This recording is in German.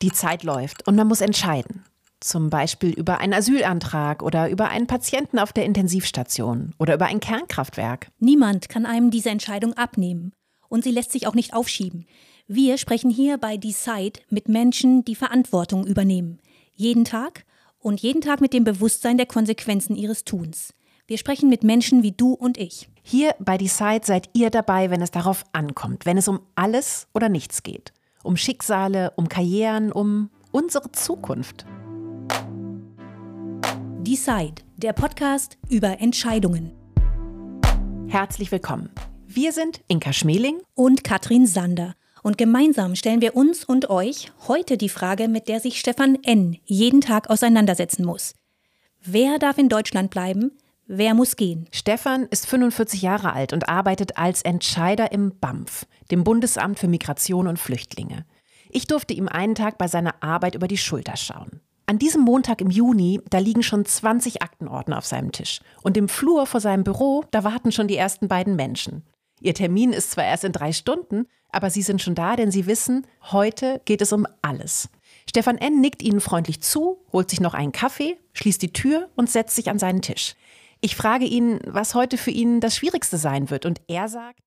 Die Zeit läuft und man muss entscheiden. Zum Beispiel über einen Asylantrag oder über einen Patienten auf der Intensivstation oder über ein Kernkraftwerk. Niemand kann einem diese Entscheidung abnehmen. Und sie lässt sich auch nicht aufschieben. Wir sprechen hier bei Decide mit Menschen, die Verantwortung übernehmen. Jeden Tag und jeden Tag mit dem Bewusstsein der Konsequenzen ihres Tuns. Wir sprechen mit Menschen wie du und ich. Hier bei Decide seid ihr dabei, wenn es darauf ankommt, wenn es um alles oder nichts geht. Um Schicksale, um Karrieren, um unsere Zukunft. Decide, der Podcast über Entscheidungen. Herzlich willkommen. Wir sind Inka Schmeling und Katrin Sander. Und gemeinsam stellen wir uns und euch heute die Frage, mit der sich Stefan N. jeden Tag auseinandersetzen muss. Wer darf in Deutschland bleiben? Wer muss gehen? Stefan ist 45 Jahre alt und arbeitet als Entscheider im BAMF, dem Bundesamt für Migration und Flüchtlinge. Ich durfte ihm einen Tag bei seiner Arbeit über die Schulter schauen. An diesem Montag im Juni, da liegen schon 20 Aktenordner auf seinem Tisch. Und im Flur vor seinem Büro, da warten schon die ersten beiden Menschen. Ihr Termin ist zwar erst in drei Stunden, aber sie sind schon da, denn sie wissen, heute geht es um alles. Stefan N. nickt ihnen freundlich zu, holt sich noch einen Kaffee, schließt die Tür und setzt sich an seinen Tisch. Ich frage ihn, was heute für ihn das Schwierigste sein wird, und er sagt,